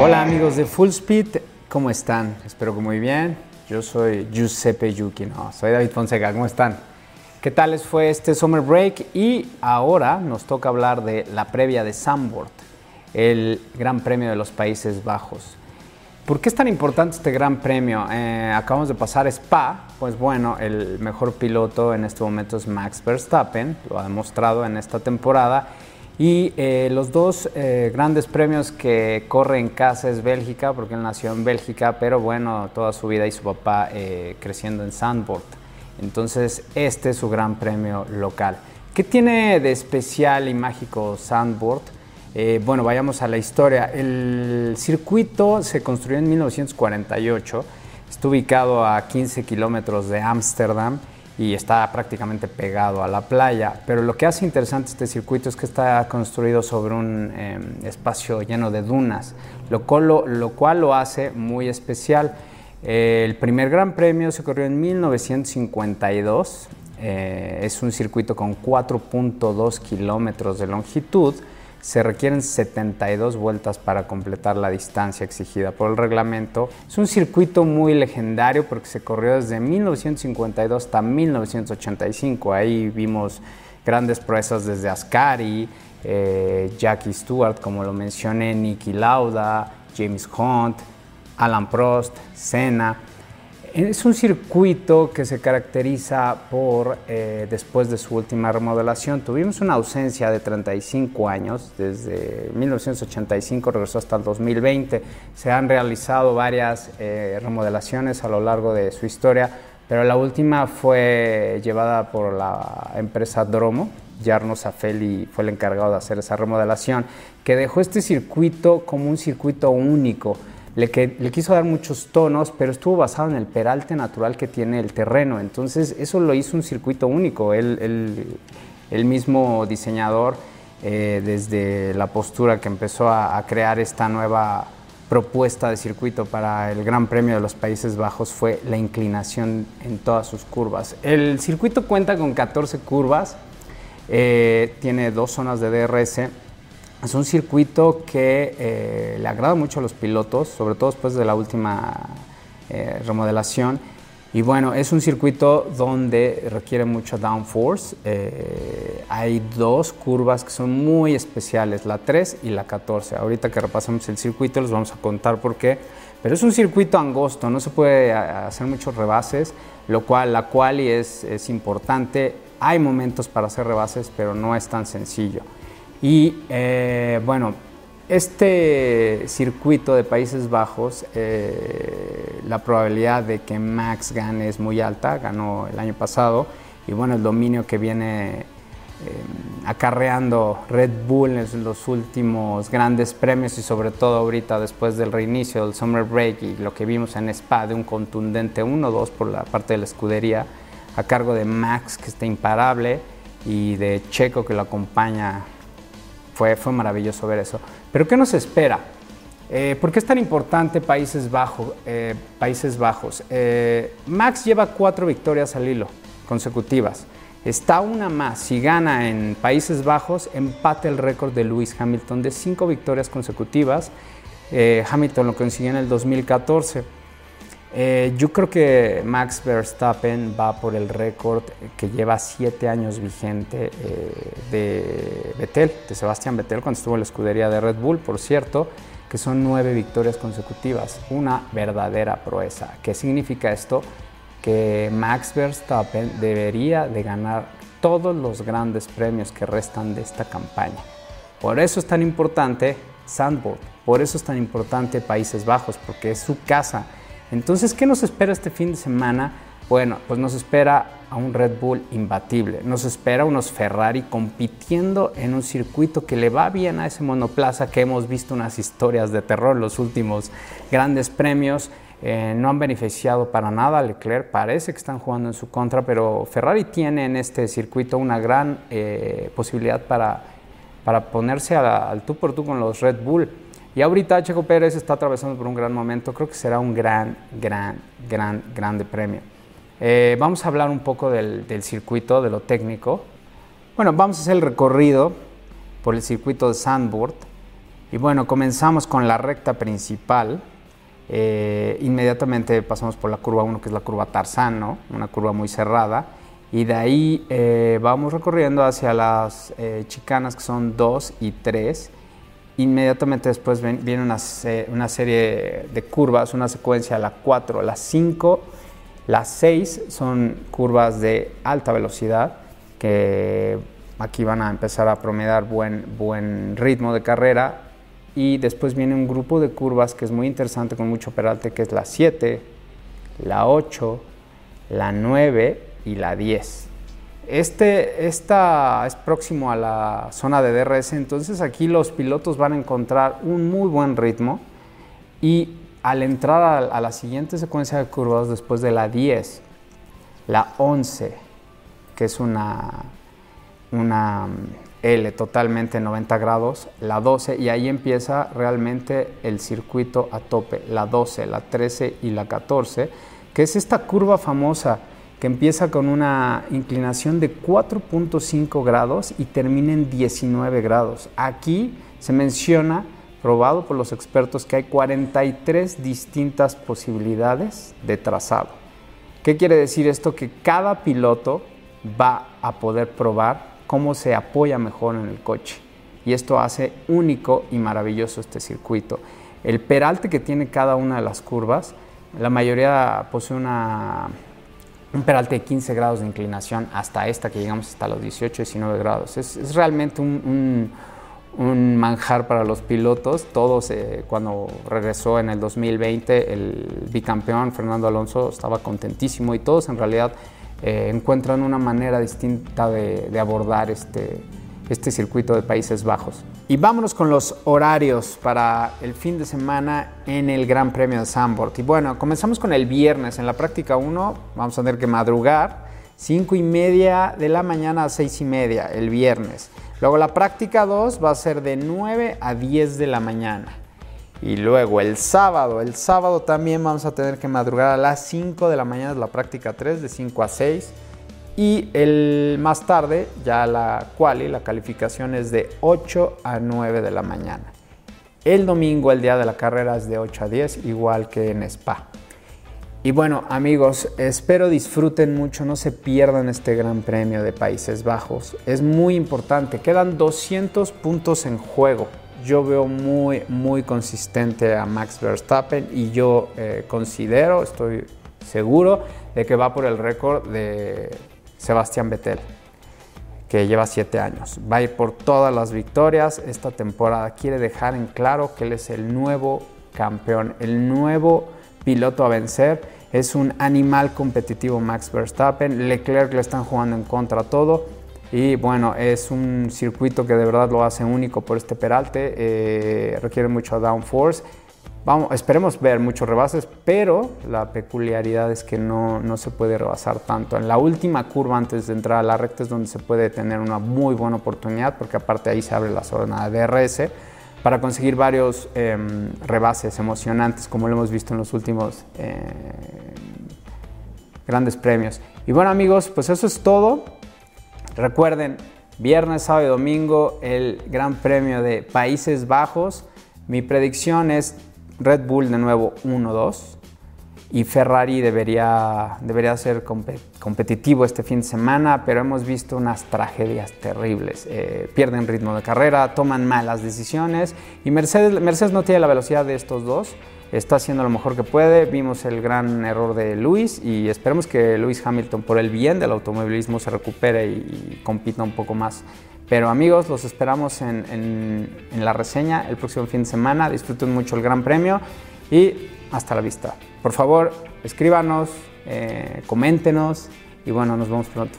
Hola amigos de Full Speed, ¿cómo están? Espero que muy bien. Yo soy Giuseppe Yuki, no, soy David Fonseca, ¿cómo están? ¿Qué tal les fue este Summer Break? Y ahora nos toca hablar de la previa de Zandvoort, el Gran Premio de los Países Bajos. ¿Por qué es tan importante este Gran Premio? Eh, acabamos de pasar Spa, pues bueno, el mejor piloto en este momento es Max Verstappen, lo ha demostrado en esta temporada. Y eh, los dos eh, grandes premios que corre en casa es Bélgica, porque él nació en Bélgica, pero bueno, toda su vida y su papá creciendo en Zandvoort. Entonces, este es su gran premio local. ¿Qué tiene de especial y mágico Zandvoort? Eh, bueno, vayamos a la historia. El circuito se construyó en 1948, está ubicado a 15 kilómetros de Ámsterdam y está prácticamente pegado a la playa. Pero lo que hace interesante este circuito es que está construido sobre un em, espacio lleno de dunas, lo cual lo, hace muy especial. el primer Gran Premio se corrió en 1952. Eh, es un circuito con 4.2 kilómetros de longitud se requieren 72 vueltas para completar la distancia exigida por el reglamento. Es un circuito muy legendario porque se corrió desde 1952 hasta 1985. Ahí vimos grandes proezas desde Ascari, eh, Jackie Stewart, como lo mencioné, Nicky Lauda, James Hunt, Alan Prost, Senna. Es un circuito que se caracteriza por, eh, después de su última remodelación, tuvimos una ausencia de 35 años, desde 1985 regresó hasta el 2020. Se han realizado varias eh, remodelaciones a lo largo de su historia, pero la última fue llevada por la empresa Dromo. Jarno Safeli fue el encargado de hacer esa remodelación, que dejó este circuito como un circuito único le, quiso dar muchos tonos, pero estuvo basado en el peralte natural que tiene el terreno. Entonces eso lo hizo un circuito único. El mismo diseñador, eh, desde la postura que empezó a, crear esta nueva propuesta de circuito para el Gran Premio de los Países Bajos fue la inclinación en todas sus curvas. El circuito cuenta con 14 curvas, eh, tiene dos zonas de DRS es un circuito que eh, le agrada mucho a los pilotos, sobre todo después de la última eh, remodelación. Y bueno, es un circuito donde requiere mucho downforce. Eh, hay dos curvas que son muy especiales, la 3 y la 14. Ahorita que repasamos el circuito les vamos a contar por qué. Pero es un circuito angosto, no se puede hacer muchos rebases, lo cual la quali es, es importante. Hay momentos para hacer rebases, pero no es tan sencillo. Y eh, bueno, este circuito de Países Bajos, eh, la probabilidad de que Max gane es muy alta, ganó el año pasado, y bueno, el dominio que viene eh, acarreando Red Bull en los últimos grandes premios y sobre todo ahorita después del reinicio del Summer Break y lo que vimos en Spa de un contundente 1-2 por la parte de la escudería a cargo de Max que está imparable y de Checo que lo acompaña fue, fue maravilloso ver eso. Pero ¿qué nos espera? Eh, ¿Por qué es tan importante Países, Bajo, eh, Países Bajos? Eh, Max lleva cuatro victorias al hilo consecutivas. Está una más. Si gana en Países Bajos, empate el récord de Lewis Hamilton de cinco victorias consecutivas. Hamilton lo consiguió en el 2014. Eh, yo creo que Max Verstappen va por el récord que lleva siete años vigente eh, de Vettel, de Sebastián Vettel, cuando estuvo en la escudería de Red Bull, por cierto, que son nueve victorias consecutivas, una verdadera proeza. ¿Qué significa esto? Que Max Verstappen debería de ganar todos los grandes premios que restan de esta campaña. Por eso es tan importante Sandboard, por eso es tan importante Países Bajos, porque es su casa entonces, ¿qué nos espera este fin de semana? Bueno, pues nos espera a un Red Bull imbatible, nos espera unos Ferrari compitiendo en un circuito que le va bien a ese monoplaza que hemos visto unas historias de terror los últimos grandes premios. Eh, no han beneficiado para nada a Leclerc, parece que están jugando en su contra, pero Ferrari tiene en este circuito una gran eh, posibilidad para, para ponerse al tú por tú con los Red Bull. Y ahorita Checo Pérez está atravesando por un gran momento, creo que será un gran, gran, gran, grande premio. Eh, vamos a hablar un poco del, circuito, de lo técnico. Bueno, vamos a hacer el recorrido por el circuito de Sandboard. Y bueno, comenzamos con la recta principal. Eh, inmediatamente pasamos por la curva 1, que es la curva Tarzán, una curva muy cerrada. Y de ahí eh, vamos recorriendo hacia las chicanas, que son 2 y 3. Inmediatamente después viene una, una, serie de curvas, una secuencia, la 4, la 5, la 6 son curvas de alta velocidad que aquí van a empezar a promediar buen, buen ritmo de carrera y después viene un grupo de curvas que es muy interesante con mucho peralte, que es la 7, la 8, la 9 y la 10. Este esta es próximo a la zona de DRS, entonces aquí los pilotos van a encontrar un muy buen ritmo y al entrar a, la siguiente secuencia de curvas después de la 10, la 11, que es una, una L totalmente 90 grados, la 12 y ahí empieza realmente el circuito a tope, la 12, la 13 y la 14, que es esta curva famosa que empieza con una inclinación de 4.5 grados y termina en 19 grados. Aquí se menciona, probado por los expertos, que hay 43 distintas posibilidades de trazado. ¿Qué quiere decir esto? Que cada piloto va a poder probar cómo se apoya mejor en el coche. Y esto hace único y maravilloso este circuito. El peralte que tiene cada una de las curvas, la mayoría posee una, un peralte de 15 grados de inclinación hasta esta que llegamos hasta los 18, 19 grados. Es, realmente un, manjar para los pilotos. Todos, eh, cuando regresó en el 2020, el bicampeón Fernando Alonso estaba contentísimo y todos en realidad eh, encuentran una manera distinta de, abordar este, este circuito de Países Bajos. Y vámonos con los horarios para el fin de semana en el Gran Premio de Zandvoort. Y bueno, comenzamos con el viernes. En la práctica 1 vamos a tener que madrugar 5 y media de la mañana a 6 y media el viernes. Luego la práctica 2 va a ser de 9 a 10 de la mañana. Y luego el sábado, el sábado también vamos a tener que madrugar a las 5 de la mañana, la práctica 3, de 5 a 6. Y el más tarde, ya la quali, la calificación es de 8 a 9 de la mañana. El domingo, el día de la carrera, es de 8 a 10, igual que en Spa. Y bueno, amigos, espero disfruten mucho, no se pierdan este Gran Premio de Países Bajos. Es muy importante, quedan 200 puntos en juego yo veo muy, muy consistente a Max Verstappen y yo eh, considero, estoy seguro, de que va por el récord de Sebastián Vettel, que lleva siete años. Va a ir por todas las victorias esta temporada. Quiere dejar en claro que él es el nuevo campeón, el nuevo piloto a vencer. Es un animal competitivo Max Verstappen. Leclerc le están jugando en contra todo y bueno, es un circuito que de verdad lo hace único por este peralte, eh, requiere mucho downforce. Vamos, esperemos ver muchos rebases, pero la peculiaridad es que no, no, se puede rebasar tanto. En la última curva antes de entrar a la recta es donde se puede tener una muy buena oportunidad, porque aparte ahí se abre la zona de DRS para conseguir varios em, rebases emocionantes, como lo hemos visto en los últimos eh, grandes premios. Y bueno amigos, pues eso es todo. Recuerden, viernes, sábado y domingo el Gran Premio de Países Bajos. Mi predicción es Red Bull de nuevo 1-2 y Ferrari debería, debería ser competitivo este fin de semana, pero hemos visto unas tragedias terribles. Eh, pierden ritmo de carrera, toman malas decisiones y Mercedes, Mercedes no tiene la velocidad de estos dos está haciendo lo mejor que puede. Vimos el gran error de Luis y esperemos que Luis Hamilton, por el bien del automovilismo, se recupere y, compita un poco más. Pero amigos, los esperamos en, la reseña el próximo fin de semana. Disfruten mucho el Gran Premio y hasta la vista. Por favor, escríbanos, eh, coméntenos y bueno, nos vemos pronto.